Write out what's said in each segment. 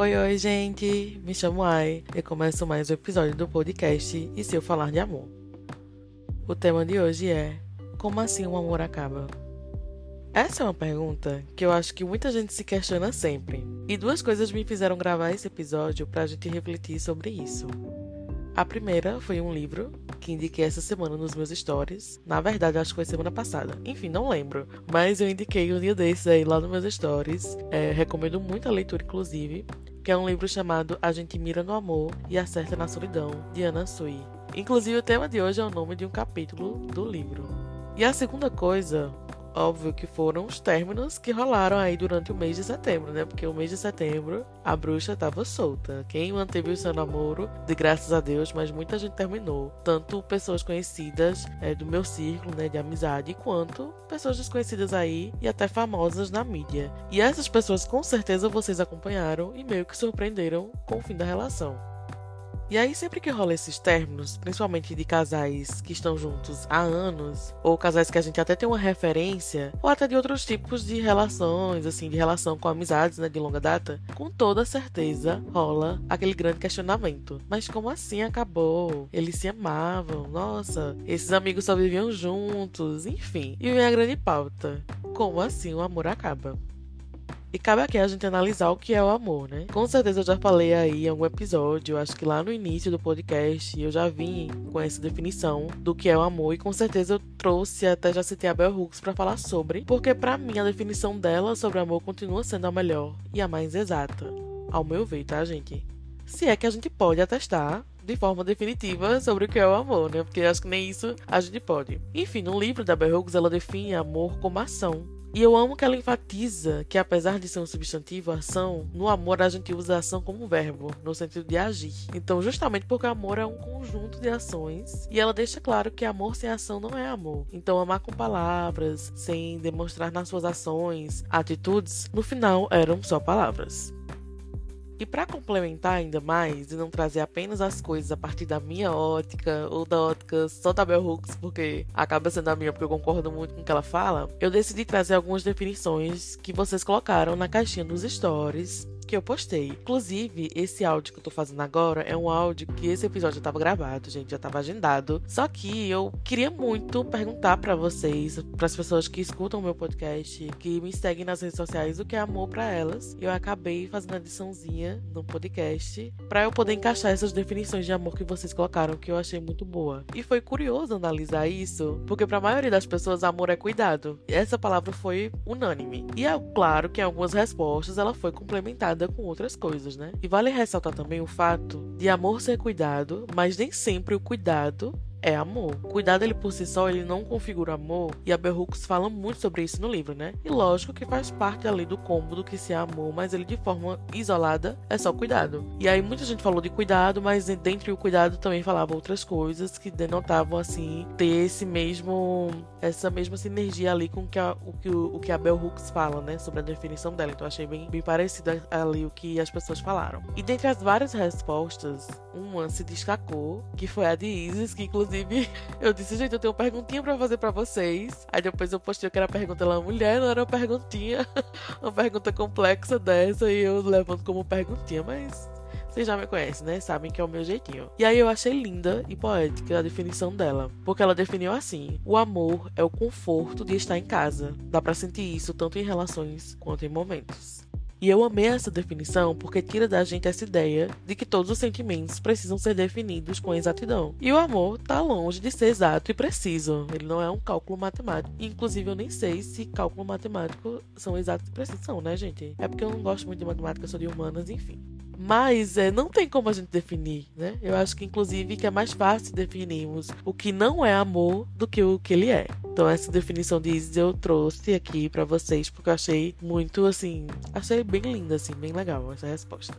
Oi, oi, gente! Me chamo Ai e começo mais um episódio do podcast E Se Eu Falar de Amor. O tema de hoje é Como assim o amor acaba? Essa é uma pergunta que eu acho que muita gente se questiona sempre. E duas coisas me fizeram gravar esse episódio pra gente refletir sobre isso. A primeira foi um livro que indiquei essa semana nos meus stories. Na verdade, acho que foi semana passada. Enfim, não lembro. Mas eu indiquei um dia desses aí lá nos meus stories. É, recomendo muito a leitura, inclusive. Que é um livro chamado A Gente Mira no Amor e Acerta na Solidão, de Anna Sui. Inclusive, o tema de hoje é o nome de um capítulo do livro. E a segunda coisa Óbvio que foram os términos que rolaram aí durante o mês de setembro, né? Porque o mês de setembro a bruxa estava solta. Quem manteve o seu namoro, de graças a Deus, mas muita gente terminou. Tanto pessoas conhecidas é, do meu círculo, né, de amizade, quanto pessoas desconhecidas aí e até famosas na mídia. E essas pessoas com certeza vocês acompanharam e meio que surpreenderam com o fim da relação. E aí, sempre que rola esses términos, principalmente de casais que estão juntos há anos, ou casais que a gente até tem uma referência, ou até de outros tipos de relações, assim, de relação com amizades, né, de longa data, com toda certeza rola aquele grande questionamento. Mas como assim acabou? Eles se amavam, nossa, esses amigos só viviam juntos, enfim. E vem a grande pauta: como assim o amor acaba? E cabe aqui a gente analisar o que é o amor, né? Com certeza eu já falei aí em algum episódio, acho que lá no início do podcast eu já vim com essa definição do que é o amor e com certeza eu trouxe até já citei a Bell Hooks para falar sobre, porque para mim a definição dela sobre amor continua sendo a melhor e a mais exata, ao meu ver, tá, gente? Se é que a gente pode atestar de forma definitiva sobre o que é o amor, né? Porque acho que nem isso a gente pode. Enfim, no livro da Bell Hooks ela define amor como ação e eu amo que ela enfatiza que, apesar de ser um substantivo, ação, no amor a gente usa ação como verbo, no sentido de agir. Então, justamente porque amor é um conjunto de ações, e ela deixa claro que amor sem ação não é amor. Então, amar com palavras, sem demonstrar nas suas ações, atitudes, no final eram só palavras. E para complementar ainda mais e não trazer apenas as coisas a partir da minha ótica ou da ótica só da Bell Hooks, porque acaba sendo a minha porque eu concordo muito com o que ela fala, eu decidi trazer algumas definições que vocês colocaram na caixinha dos stories que eu postei. Inclusive, esse áudio que eu tô fazendo agora é um áudio que esse episódio já tava gravado, gente, já tava agendado. Só que eu queria muito perguntar para vocês, para as pessoas que escutam o meu podcast, que me seguem nas redes sociais, o que é amor para elas. Eu acabei fazendo a ediçãozinha no podcast para eu poder encaixar essas definições de amor que vocês colocaram, que eu achei muito boa. E foi curioso analisar isso, porque para a maioria das pessoas amor é cuidado. Essa palavra foi unânime. E é claro que em algumas respostas ela foi complementada com outras coisas, né? E vale ressaltar também o fato de amor ser cuidado, mas nem sempre o cuidado é amor. Cuidado ele por si só, ele não configura amor, e a Bell fala muito sobre isso no livro, né? E lógico que faz parte ali do combo do que se é amor, mas ele de forma isolada é só cuidado. E aí muita gente falou de cuidado, mas dentro do cuidado também falava outras coisas que denotavam assim ter esse mesmo essa mesma sinergia ali com que a, o que o, o que a Bell Hooks fala, né, sobre a definição dela. Então achei bem bem parecido ali o que as pessoas falaram. E dentre as várias respostas, uma se destacou, que foi a de Isis, que inclusive eu disse, gente, eu tenho uma perguntinha para fazer para vocês. Aí depois eu postei que era pergunta da mulher, não era uma perguntinha, uma pergunta complexa dessa, e eu levanto como perguntinha, mas vocês já me conhecem, né? Sabem que é o meu jeitinho. E aí eu achei linda e poética a definição dela. Porque ela definiu assim: o amor é o conforto de estar em casa. Dá para sentir isso tanto em relações quanto em momentos. E eu amei essa definição porque tira da gente essa ideia de que todos os sentimentos precisam ser definidos com exatidão. E o amor tá longe de ser exato e preciso. Ele não é um cálculo matemático. Inclusive, eu nem sei se cálculo matemático são exatos e precisos, né, gente? É porque eu não gosto muito de matemática, sou de humanas, enfim. Mas é, não tem como a gente definir, né? Eu acho que, inclusive, que é mais fácil definirmos o que não é amor do que o que ele é. Então, essa definição de Isis eu trouxe aqui para vocês, porque eu achei muito, assim... Achei bem linda, assim, bem legal essa resposta.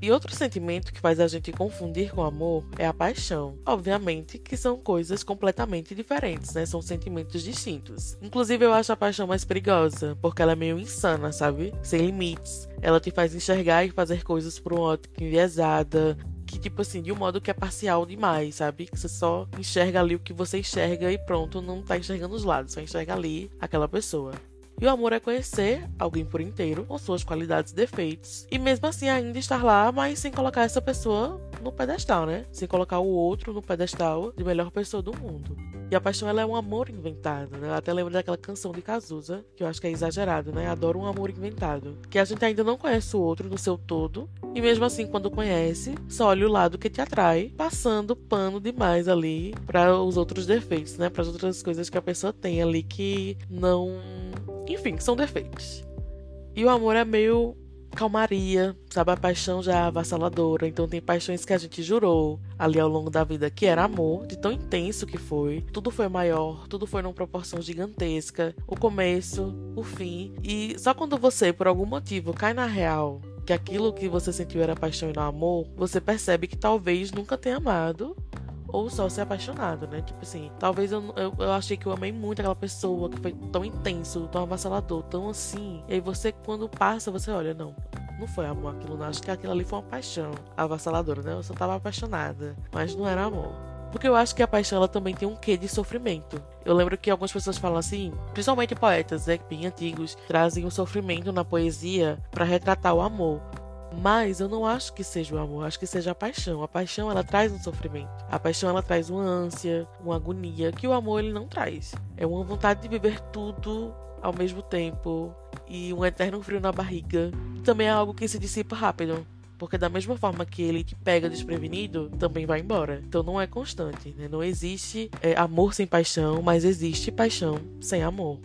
E outro sentimento que faz a gente confundir com amor é a paixão. Obviamente que são coisas completamente diferentes, né? São sentimentos distintos. Inclusive, eu acho a paixão mais perigosa, porque ela é meio insana, sabe? Sem limites. Ela te faz enxergar e fazer coisas por uma ótica enviesada, que, tipo assim, de um modo que é parcial demais, sabe? Que você só enxerga ali o que você enxerga e pronto, não tá enxergando os lados, só enxerga ali aquela pessoa. E o amor é conhecer alguém por inteiro, com suas qualidades e defeitos, e mesmo assim ainda estar lá, mas sem colocar essa pessoa no pedestal, né? Sem colocar o outro no pedestal de melhor pessoa do mundo. E a paixão ela é um amor inventado, né? Eu até lembro daquela canção de Cazuza, que eu acho que é exagerado, né? Adoro um amor inventado. Que a gente ainda não conhece o outro no seu todo, e mesmo assim, quando conhece, só olha o lado que te atrai, passando pano demais ali para os outros defeitos, né? Para as outras coisas que a pessoa tem ali que não. Enfim, são defeitos. E o amor é meio calmaria, sabe? A paixão já é avassaladora. Então tem paixões que a gente jurou ali ao longo da vida que era amor, de tão intenso que foi. Tudo foi maior, tudo foi numa proporção gigantesca. O começo, o fim. E só quando você, por algum motivo, cai na real que aquilo que você sentiu era paixão e não amor, você percebe que talvez nunca tenha amado ou só ser apaixonado, né? Tipo assim, talvez eu, eu, eu, achei que eu amei muito aquela pessoa, que foi tão intenso, tão avassalador, tão assim. E aí você, quando passa, você olha, não, não foi amor aquilo, não. Acho que aquilo ali foi uma paixão avassaladora, né? Eu só tava apaixonada, mas não era amor. Porque eu acho que a paixão ela também tem um quê de sofrimento. Eu lembro que algumas pessoas falam assim, principalmente poetas, né, bem antigos, trazem o sofrimento na poesia para retratar o amor. Mas eu não acho que seja o amor, acho que seja a paixão. A paixão ela traz um sofrimento. A paixão ela traz uma ânsia, uma agonia que o amor ele não traz. É uma vontade de viver tudo ao mesmo tempo e um eterno frio na barriga. Também é algo que se dissipa rápido. Porque da mesma forma que ele te pega desprevenido, também vai embora. Então não é constante, né? Não existe é, amor sem paixão, mas existe paixão sem amor.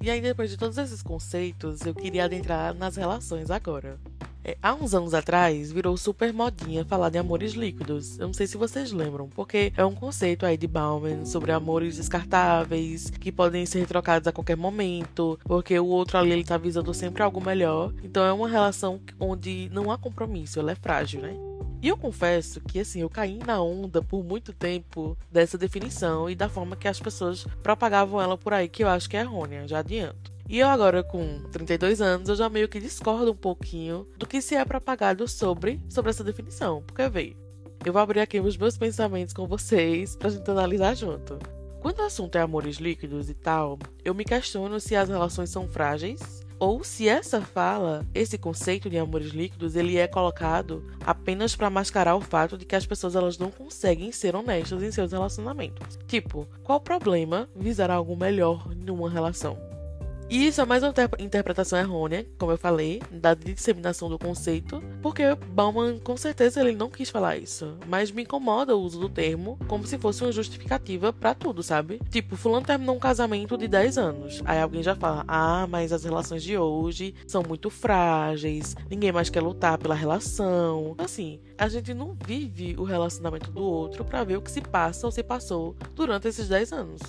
E aí, depois de todos esses conceitos, eu queria adentrar nas relações agora. É, há uns anos atrás, virou super modinha falar de amores líquidos. Eu não sei se vocês lembram, porque é um conceito aí de Bauman sobre amores descartáveis, que podem ser trocados a qualquer momento, porque o outro ali ele tá visando sempre algo melhor. Então é uma relação onde não há compromisso, ela é frágil, né? E eu confesso que assim, eu caí na onda por muito tempo dessa definição e da forma que as pessoas propagavam ela por aí, que eu acho que é errônea, já adianto. E eu agora com 32 anos, eu já meio que discordo um pouquinho do que se é propagado sobre, sobre essa definição. Porque veio. Eu vou abrir aqui os meus pensamentos com vocês pra gente analisar junto. Quando o assunto é amores líquidos e tal, eu me questiono se as relações são frágeis ou se essa fala, esse conceito de amores líquidos, ele é colocado apenas para mascarar o fato de que as pessoas elas não conseguem ser honestas em seus relacionamentos. Tipo, qual o problema visar algo melhor numa relação? E isso é mais uma interpretação errônea, como eu falei, da disseminação do conceito, porque Bauman com certeza ele não quis falar isso, mas me incomoda o uso do termo como se fosse uma justificativa para tudo, sabe? Tipo, fulano terminou um casamento de 10 anos, aí alguém já fala: "Ah, mas as relações de hoje são muito frágeis, ninguém mais quer lutar pela relação". Assim, a gente não vive o relacionamento do outro para ver o que se passa ou se passou durante esses 10 anos.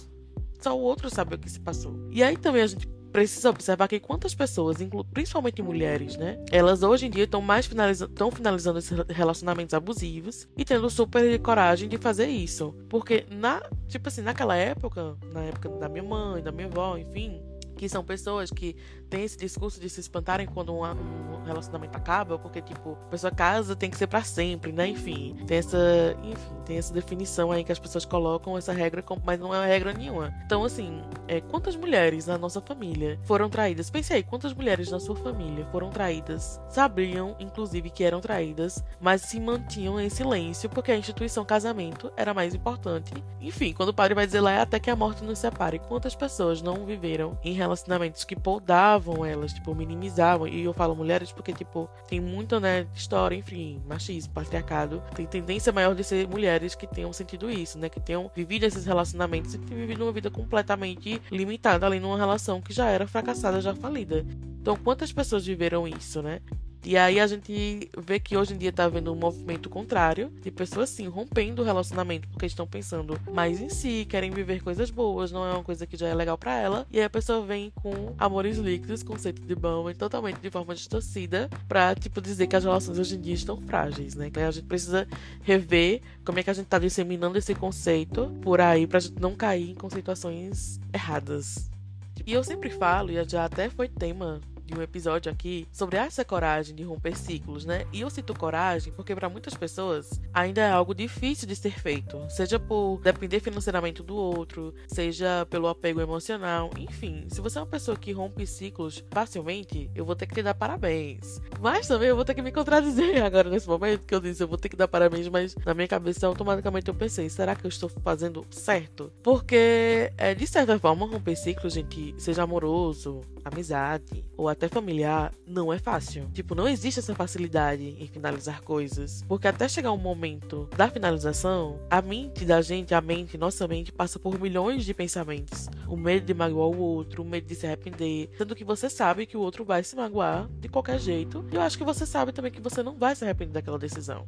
Só o outro sabe o que se passou. E aí também a gente precisa observar que quantas pessoas, principalmente mulheres, né? Elas hoje em dia estão mais finaliza estão finalizando esses relacionamentos abusivos e tendo super coragem de fazer isso. Porque na, tipo assim, naquela época, na época da minha mãe, da minha avó, enfim, que são pessoas que têm esse discurso de se espantarem quando um, relacionamento acaba, porque, tipo, a pessoa casa tem que ser para sempre, né? Enfim, tem essa, enfim, tem essa definição aí que as pessoas colocam essa regra, mas não é regra nenhuma. Então, assim, é, quantas mulheres na nossa família foram traídas? Pense aí, quantas mulheres na sua família foram traídas, sabiam, inclusive, que eram traídas, mas se mantinham em silêncio porque a instituição casamento era mais importante. Enfim, quando o padre vai dizer lá é até que a morte nos separe. Quantas pessoas não viveram em relacionamentos que podavam elas, tipo, minimizavam. E eu falo mulheres porque, tipo, tem muita, né, história, enfim, machismo, patriarcado. Tem tendência maior de ser mulheres que tenham sentido isso, né? Que tenham vivido esses relacionamentos e que tenham vivido uma vida completamente limitada ali numa relação que já era fracassada, já falida. Então, quantas pessoas viveram isso, né? E aí a gente vê que hoje em dia tá havendo um movimento contrário de pessoas assim rompendo o relacionamento porque estão pensando mais em si, querem viver coisas boas, não é uma coisa que já é legal para ela. E aí a pessoa vem com amores líquidos, conceito de e totalmente de forma distorcida pra, tipo, dizer que as relações hoje em dia estão frágeis, né? Então a gente precisa rever como é que a gente tá disseminando esse conceito por aí pra gente não cair em conceituações erradas. E eu sempre falo, e já até foi tema de um episódio aqui sobre essa coragem de romper ciclos, né? E eu cito coragem porque para muitas pessoas ainda é algo difícil de ser feito, seja por depender financeiramente do outro, seja pelo apego emocional, enfim. Se você é uma pessoa que rompe ciclos facilmente, eu vou ter que te dar parabéns. Mas também eu vou ter que me contradizer agora nesse momento que eu disse eu vou ter que dar parabéns, mas na minha cabeça automaticamente eu pensei, será que eu estou fazendo certo? Porque é, de certa forma romper ciclos, gente, seja amoroso, amizade ou até familiar, não é fácil. Tipo, não existe essa facilidade em finalizar coisas, porque até chegar um momento da finalização, a mente da gente, a mente, nossa mente passa por milhões de pensamentos. O medo de magoar o outro, o medo de se arrepender, sendo que você sabe que o outro vai se magoar de qualquer jeito. E eu acho que você sabe também que você não vai se arrepender daquela decisão.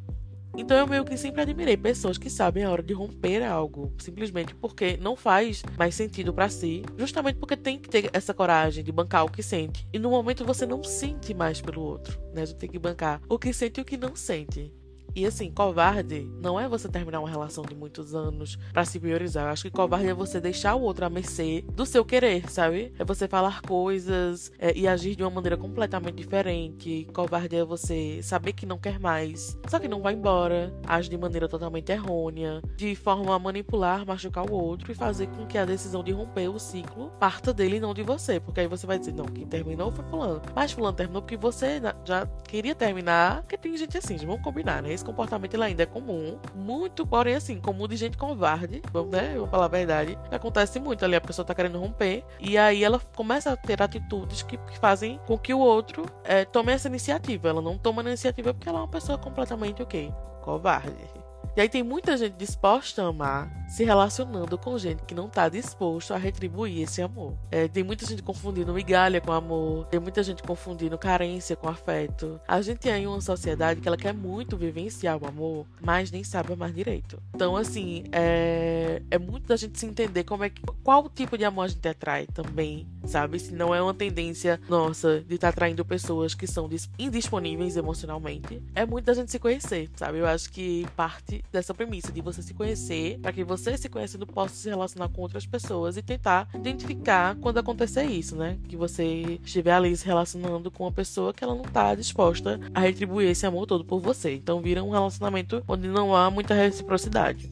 Então eu meio que sempre admirei pessoas que sabem a hora de romper algo, simplesmente porque não faz mais sentido para si, justamente porque tem que ter essa coragem de bancar o que sente. E no momento você não sente mais pelo outro, né? Tem que bancar o que sente e o que não sente. E assim, covarde não é você terminar uma relação de muitos anos para se priorizar. Eu acho que covarde é você deixar o outro à mercê do seu querer, sabe? É você falar coisas é, e agir de uma maneira completamente diferente. Covarde é você saber que não quer mais, só que não vai embora, age de maneira totalmente errônea, de forma a manipular, machucar o outro e fazer com que a decisão de romper o ciclo parta dele e não de você. Porque aí você vai dizer, não, quem terminou foi fulano. Mas fulano terminou porque você já queria terminar, porque tem gente assim, vamos combinar, né? Comportamento ainda é comum, muito, porém assim, comum de gente covarde, vamos, né? vou falar a verdade. Acontece muito ali, a pessoa tá querendo romper, e aí ela começa a ter atitudes que, que fazem com que o outro é, tome essa iniciativa. Ela não toma a iniciativa porque ela é uma pessoa completamente o quê? Covarde. E aí tem muita gente disposta a amar se relacionando com gente que não tá disposto a retribuir esse amor. É, tem muita gente confundindo migalha com amor, tem muita gente confundindo carência com afeto. A gente é em uma sociedade que ela quer muito vivenciar o amor, mas nem sabe amar direito. Então, assim, é, é muito da gente se entender como é que, qual tipo de amor a gente atrai também, sabe? Se não é uma tendência nossa de estar tá atraindo pessoas que são indisponíveis emocionalmente, é muito da gente se conhecer, sabe? Eu acho que parte dessa premissa de você se conhecer, para que você se conhecendo possa se relacionar com outras pessoas e tentar identificar quando acontecer isso, né? Que você estiver ali se relacionando com uma pessoa que ela não tá disposta a retribuir esse amor todo por você. Então vira um relacionamento onde não há muita reciprocidade.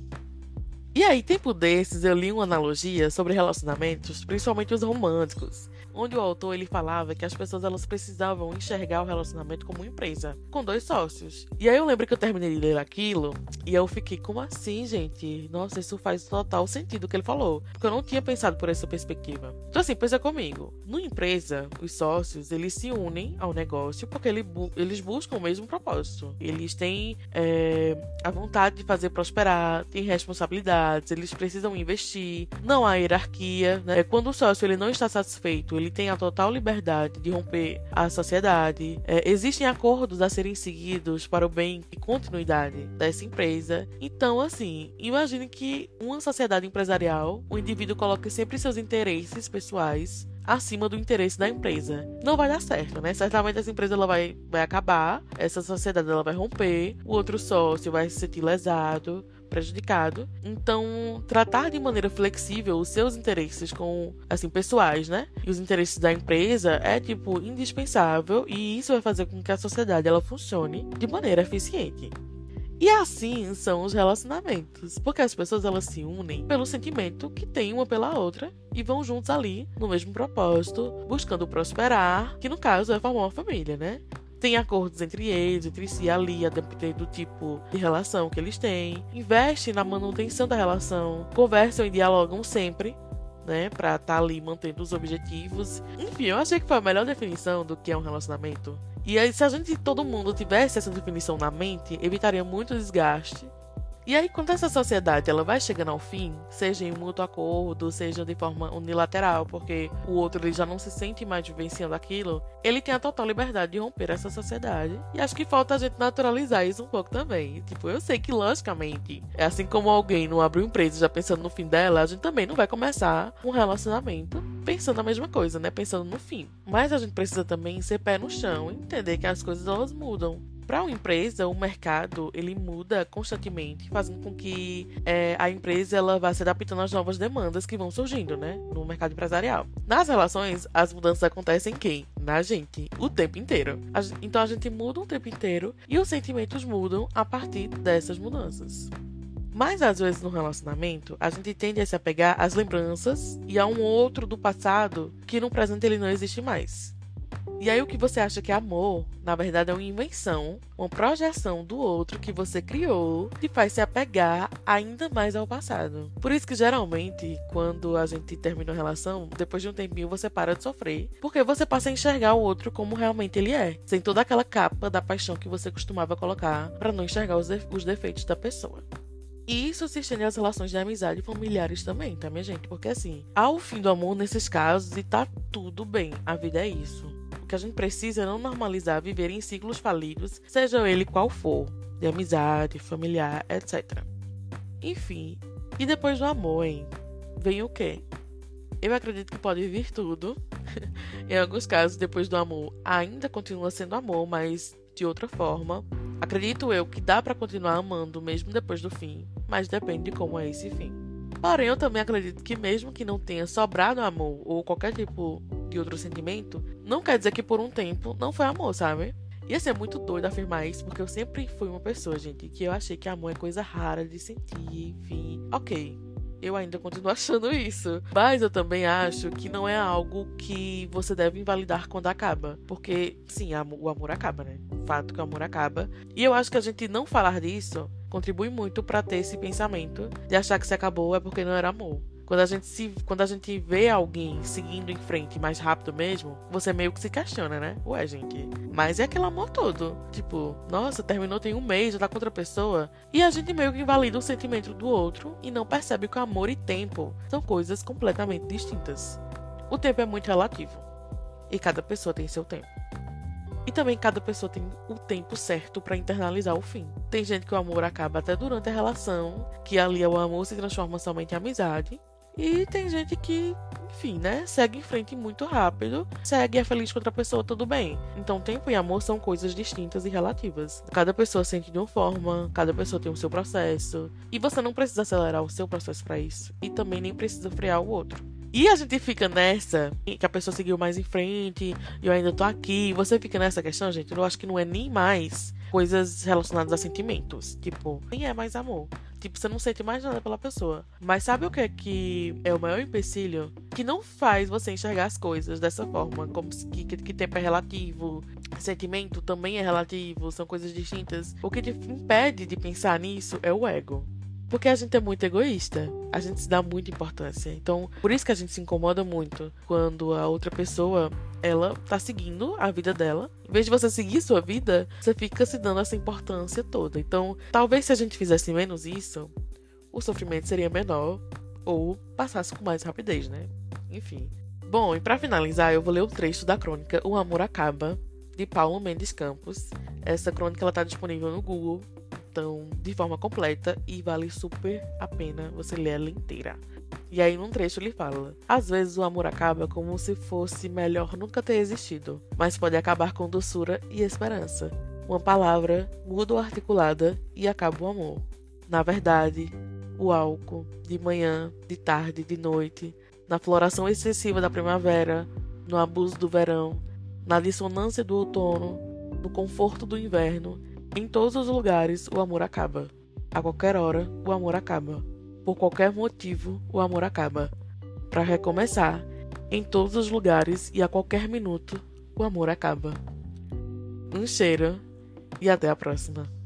E aí, tempo desses, eu li uma analogia sobre relacionamentos, principalmente os românticos onde o autor ele falava que as pessoas elas precisavam enxergar o relacionamento como uma empresa, com dois sócios. E aí eu lembro que eu terminei de ler aquilo e eu fiquei, como assim, gente? Nossa, isso faz total sentido o que ele falou. Porque eu não tinha pensado por essa perspectiva. Então, assim, pensa comigo. Numa empresa, os sócios, eles se unem ao negócio porque ele bu eles buscam o mesmo propósito. Eles têm é, a vontade de fazer prosperar, têm eles precisam investir. Não há hierarquia, né? Quando o sócio ele não está satisfeito, ele tem a total liberdade de romper a sociedade. É, existem acordos a serem seguidos para o bem e continuidade dessa empresa. Então, assim, imagine que uma sociedade empresarial, o indivíduo coloque sempre seus interesses pessoais acima do interesse da empresa. Não vai dar certo, né? Certamente essa empresa ela vai, vai acabar, essa sociedade ela vai romper, o outro sócio vai se sentir lesado, prejudicado. Então, tratar de maneira flexível os seus interesses com, assim, pessoais, né? E os interesses da empresa é, tipo, indispensável e isso vai fazer com que a sociedade ela funcione de maneira eficiente. E assim são os relacionamentos, porque as pessoas elas se unem pelo sentimento que tem uma pela outra e vão juntos ali no mesmo propósito, buscando prosperar, que no caso é formar uma família, né? Tem acordos entre eles, entre si ali, a depender do tipo de relação que eles têm, investe na manutenção da relação, conversam e dialogam sempre, né, pra estar tá ali mantendo os objetivos. Enfim, eu achei que foi a melhor definição do que é um relacionamento. E aí, se a gente, todo mundo tivesse essa definição na mente, evitaria muito desgaste e aí, quando essa sociedade ela vai chegando ao fim, seja em mútuo acordo, seja de forma unilateral, porque o outro ele já não se sente mais vivenciando aquilo, ele tem a total liberdade de romper essa sociedade. E acho que falta a gente naturalizar isso um pouco também. Tipo, eu sei que, logicamente, é assim como alguém não abre uma empresa já pensando no fim dela, a gente também não vai começar um relacionamento pensando a mesma coisa, né? Pensando no fim. Mas a gente precisa também ser pé no chão, entender que as coisas elas mudam. Para uma empresa, o mercado ele muda constantemente, fazendo com que é, a empresa ela vá se adaptando às novas demandas que vão surgindo, né, no mercado empresarial. Nas relações, as mudanças acontecem em quem? na gente o tempo inteiro. Então a gente muda o tempo inteiro e os sentimentos mudam a partir dessas mudanças. Mas às vezes no relacionamento, a gente tende a se apegar às lembranças e a um outro do passado que no presente ele não existe mais. E aí o que você acha que é amor, na verdade é uma invenção, uma projeção do outro que você criou que faz se apegar ainda mais ao passado. Por isso que geralmente, quando a gente termina uma relação, depois de um tempinho você para de sofrer, porque você passa a enxergar o outro como realmente ele é, sem toda aquela capa da paixão que você costumava colocar para não enxergar os, os defeitos da pessoa. E isso se estende às relações de amizade e familiares também, tá, minha gente? Porque assim, há o fim do amor nesses casos e tá tudo bem, a vida é isso que a gente precisa não normalizar viver em ciclos falidos, seja ele qual for, de amizade, familiar, etc. Enfim, e depois do amor, hein? Vem o quê? Eu acredito que pode vir tudo. em alguns casos, depois do amor, ainda continua sendo amor, mas de outra forma. Acredito eu que dá para continuar amando mesmo depois do fim, mas depende de como é esse fim. Porém, eu também acredito que mesmo que não tenha sobrado amor ou qualquer tipo de outro sentimento, não quer dizer que por um tempo não foi amor, sabe? Ia ser muito doido afirmar isso, porque eu sempre fui uma pessoa, gente, que eu achei que amor é coisa rara de sentir, enfim. Ok, eu ainda continuo achando isso. Mas eu também acho que não é algo que você deve invalidar quando acaba. Porque, sim, o amor acaba, né? Fato que o amor acaba. E eu acho que a gente não falar disso contribui muito para ter esse pensamento de achar que se acabou é porque não era amor. Quando a gente se, quando a gente vê alguém seguindo em frente mais rápido mesmo, você meio que se questiona, né? Ué, gente, mas é aquele amor todo. Tipo, nossa, terminou tem um mês, já tá com outra pessoa. E a gente meio que invalida o sentimento do outro e não percebe que o amor e tempo são coisas completamente distintas. O tempo é muito relativo. E cada pessoa tem seu tempo. E também cada pessoa tem o tempo certo para internalizar o fim. Tem gente que o amor acaba até durante a relação, que ali o amor se transforma somente em amizade, e tem gente que, enfim, né, segue em frente muito rápido, segue é feliz com outra pessoa, tudo bem. Então, tempo e amor são coisas distintas e relativas. Cada pessoa sente de uma forma, cada pessoa tem o seu processo, e você não precisa acelerar o seu processo para isso, e também nem precisa frear o outro. E a gente fica nessa, que a pessoa seguiu mais em frente, e eu ainda tô aqui, você fica nessa questão, gente, eu acho que não é nem mais coisas relacionadas a sentimentos. Tipo, nem é mais amor. Tipo, você não sente mais nada pela pessoa. Mas sabe o que é que é o maior empecilho? Que não faz você enxergar as coisas dessa forma. Como que, que, que tempo é relativo, sentimento também é relativo, são coisas distintas. O que te impede de pensar nisso é o ego. Porque a gente é muito egoísta. A gente se dá muita importância. Então, por isso que a gente se incomoda muito quando a outra pessoa ela tá seguindo a vida dela. Em vez de você seguir sua vida, você fica se dando essa importância toda. Então, talvez se a gente fizesse menos isso, o sofrimento seria menor ou passasse com mais rapidez, né? Enfim. Bom, e para finalizar, eu vou ler o trecho da crônica O Amor Acaba, de Paulo Mendes Campos. Essa crônica ela tá disponível no Google então de forma completa e vale super a pena você ler ela inteira. E aí, num trecho, ele fala: Às vezes o amor acaba como se fosse melhor nunca ter existido, mas pode acabar com doçura e esperança. Uma palavra muda ou articulada e acaba o amor. Na verdade, o álcool, de manhã, de tarde, de noite, na floração excessiva da primavera, no abuso do verão, na dissonância do outono, no conforto do inverno em todos os lugares, o amor acaba. A qualquer hora, o amor acaba. Por qualquer motivo, o amor acaba. Para recomeçar, em todos os lugares e a qualquer minuto, o amor acaba. Um cheiro e até a próxima.